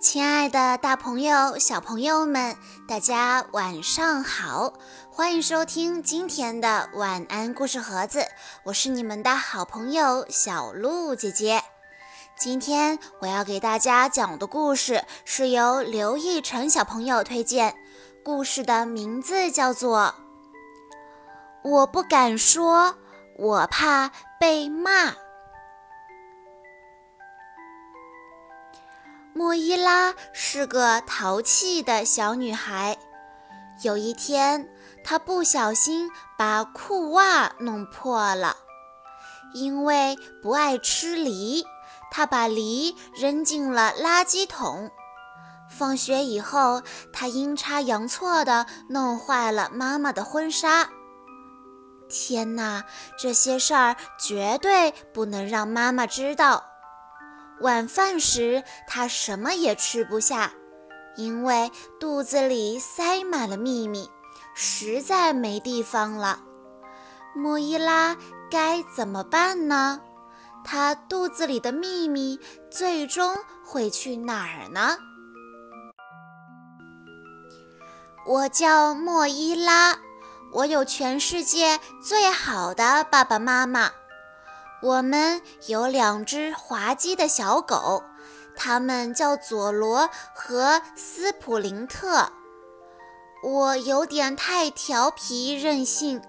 亲爱的，大朋友、小朋友们，大家晚上好！欢迎收听今天的晚安故事盒子，我是你们的好朋友小鹿姐姐。今天我要给大家讲的故事是由刘奕晨小朋友推荐，故事的名字叫做《我不敢说，我怕被骂》。莫伊拉是个淘气的小女孩。有一天，她不小心把裤袜弄破了。因为不爱吃梨，她把梨扔进了垃圾桶。放学以后，她阴差阳错地弄坏了妈妈的婚纱。天哪，这些事儿绝对不能让妈妈知道。晚饭时，他什么也吃不下，因为肚子里塞满了秘密，实在没地方了。莫伊拉该怎么办呢？他肚子里的秘密最终会去哪儿呢？我叫莫伊拉，我有全世界最好的爸爸妈妈。我们有两只滑稽的小狗，它们叫佐罗和斯普林特。我有点太调皮任性，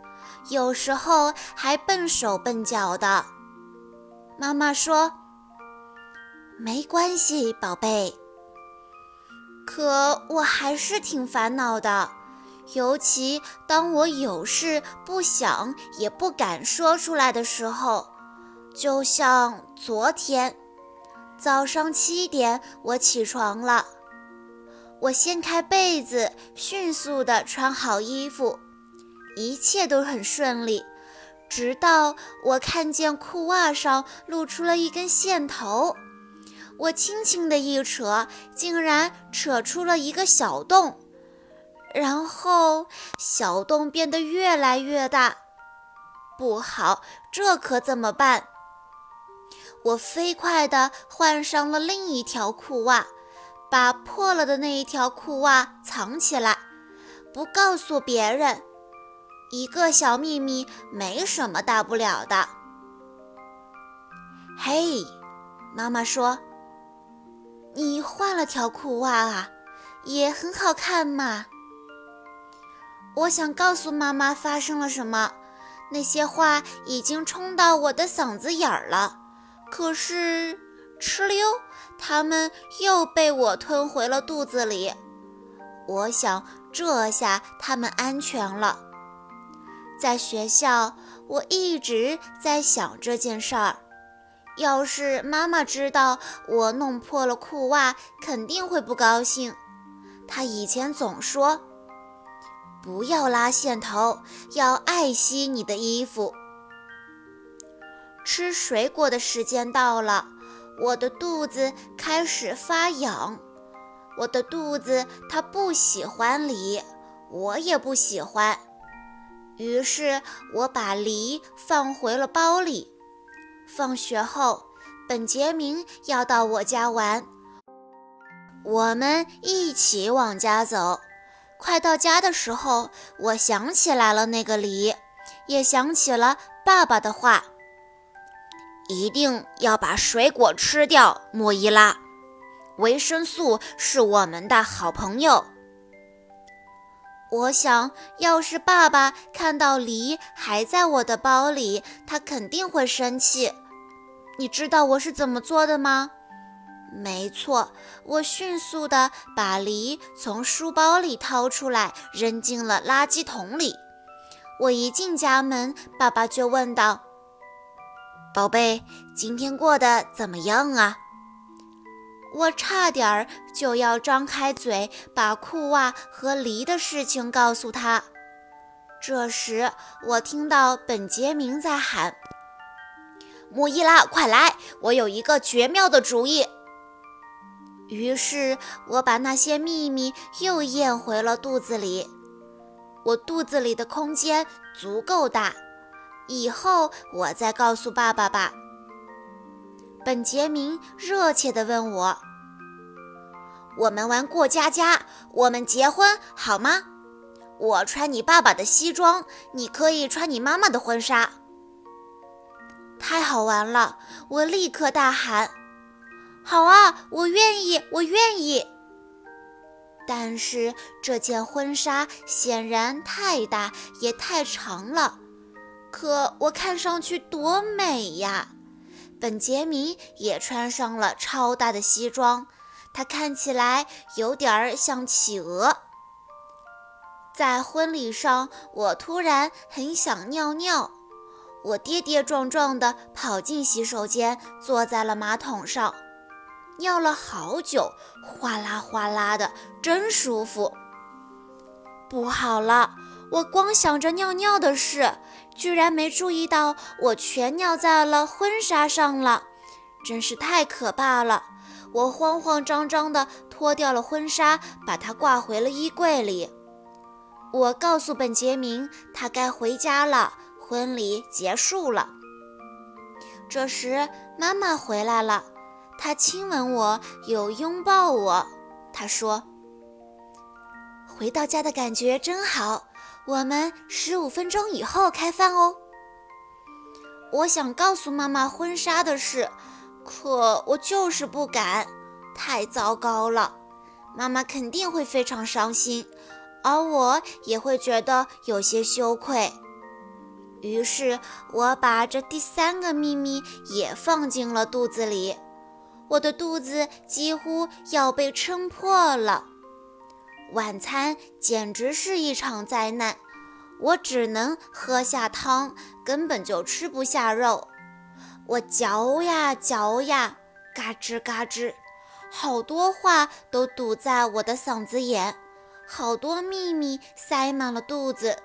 有时候还笨手笨脚的。妈妈说：“没关系，宝贝。”可我还是挺烦恼的，尤其当我有事不想也不敢说出来的时候。就像昨天早上七点，我起床了。我掀开被子，迅速地穿好衣服，一切都很顺利。直到我看见裤袜上露出了一根线头，我轻轻地一扯，竟然扯出了一个小洞，然后小洞变得越来越大。不好，这可怎么办？我飞快地换上了另一条裤袜，把破了的那一条裤袜藏起来，不告诉别人。一个小秘密，没什么大不了的。嘿，妈妈说：“你换了条裤袜啊，也很好看嘛。”我想告诉妈妈发生了什么，那些话已经冲到我的嗓子眼儿了。可是，哧溜，它们又被我吞回了肚子里。我想，这下它们安全了。在学校，我一直在想这件事儿。要是妈妈知道我弄破了裤袜，肯定会不高兴。她以前总说：“不要拉线头，要爱惜你的衣服。”吃水果的时间到了，我的肚子开始发痒。我的肚子它不喜欢梨，我也不喜欢。于是我把梨放回了包里。放学后，本杰明要到我家玩，我们一起往家走。快到家的时候，我想起来了那个梨，也想起了爸爸的话。一定要把水果吃掉，莫伊拉。维生素是我们的好朋友。我想要是爸爸看到梨还在我的包里，他肯定会生气。你知道我是怎么做的吗？没错，我迅速地把梨从书包里掏出来，扔进了垃圾桶里。我一进家门，爸爸就问道。宝贝，今天过得怎么样啊？我差点儿就要张开嘴把裤袜和梨的事情告诉他。这时，我听到本杰明在喊：“莫伊拉，快来！我有一个绝妙的主意。”于是，我把那些秘密又咽回了肚子里。我肚子里的空间足够大。以后我再告诉爸爸吧。本杰明热切地问我：“我们玩过家家，我们结婚好吗？我穿你爸爸的西装，你可以穿你妈妈的婚纱。太好玩了！我立刻大喊：“好啊，我愿意，我愿意！”但是这件婚纱显然太大也太长了，可我看上去多美呀！本杰明也穿上了超大的西装，他看起来有点儿像企鹅。在婚礼上，我突然很想尿尿。我跌跌撞撞地跑进洗手间，坐在了马桶上，尿了好久，哗啦哗啦的，真舒服。不好了，我光想着尿尿的事，居然没注意到我全尿在了婚纱上了，真是太可怕了！我慌慌张张地脱掉了婚纱，把它挂回了衣柜里。我告诉本杰明，他该回家了。婚礼结束了，这时妈妈回来了，她亲吻我，又拥抱我。她说：“回到家的感觉真好，我们十五分钟以后开饭哦。”我想告诉妈妈婚纱的事，可我就是不敢，太糟糕了，妈妈肯定会非常伤心，而我也会觉得有些羞愧。于是我把这第三个秘密也放进了肚子里，我的肚子几乎要被撑破了。晚餐简直是一场灾难，我只能喝下汤，根本就吃不下肉。我嚼呀嚼呀，嘎吱嘎吱，好多话都堵在我的嗓子眼，好多秘密塞满了肚子。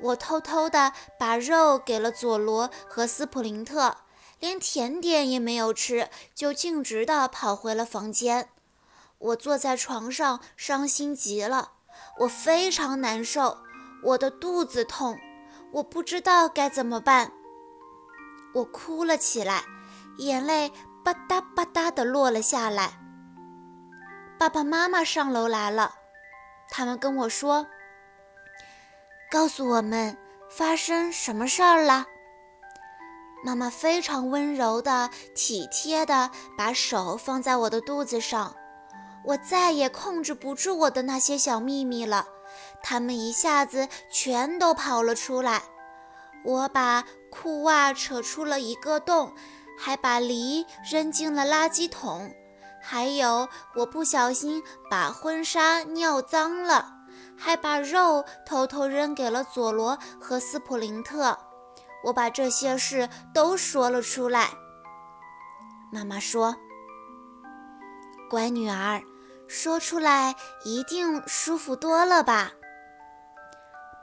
我偷偷地把肉给了佐罗和斯普林特，连甜点也没有吃，就径直地跑回了房间。我坐在床上，伤心极了。我非常难受，我的肚子痛，我不知道该怎么办。我哭了起来，眼泪吧嗒吧嗒地落了下来。爸爸妈妈上楼来了，他们跟我说。告诉我们发生什么事儿了？妈妈非常温柔的、体贴的把手放在我的肚子上，我再也控制不住我的那些小秘密了，它们一下子全都跑了出来。我把裤袜扯出了一个洞，还把梨扔进了垃圾桶，还有我不小心把婚纱尿脏了。还把肉偷偷扔给了佐罗和斯普林特，我把这些事都说了出来。妈妈说：“乖女儿，说出来一定舒服多了吧？”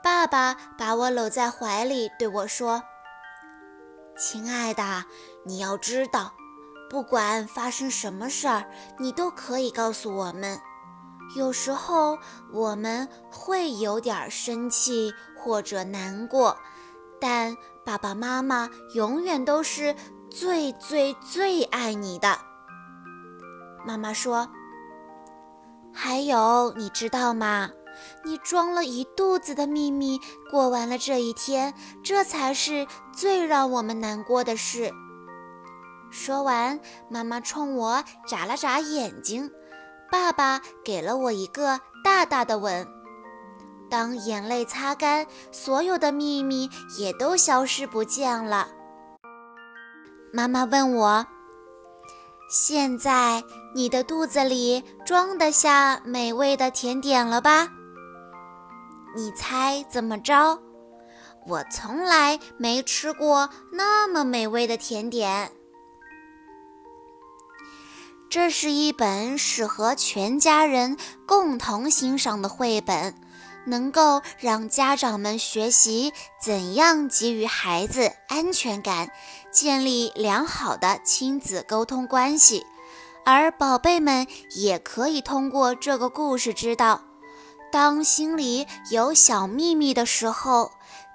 爸爸把我搂在怀里，对我说：“亲爱的，你要知道，不管发生什么事儿，你都可以告诉我们。”有时候我们会有点生气或者难过，但爸爸妈妈永远都是最最最爱你的。妈妈说：“还有，你知道吗？你装了一肚子的秘密，过完了这一天，这才是最让我们难过的事。”说完，妈妈冲我眨了眨眼睛。爸爸给了我一个大大的吻。当眼泪擦干，所有的秘密也都消失不见了。妈妈问我：“现在你的肚子里装得下美味的甜点了吧？”你猜怎么着？我从来没吃过那么美味的甜点。这是一本适合全家人共同欣赏的绘本，能够让家长们学习怎样给予孩子安全感，建立良好的亲子沟通关系。而宝贝们也可以通过这个故事知道，当心里有小秘密的时候，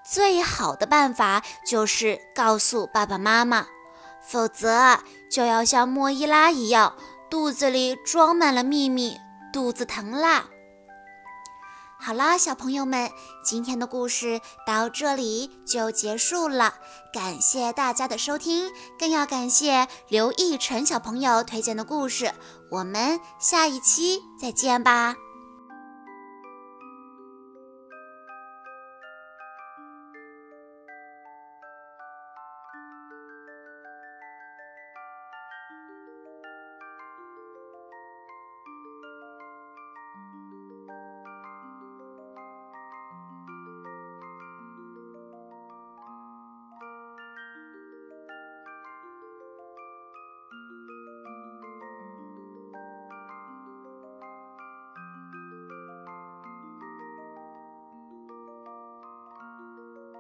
最好的办法就是告诉爸爸妈妈，否则就要像莫伊拉一样。肚子里装满了秘密，肚子疼啦。好啦，小朋友们，今天的故事到这里就结束了。感谢大家的收听，更要感谢刘奕晨小朋友推荐的故事。我们下一期再见吧。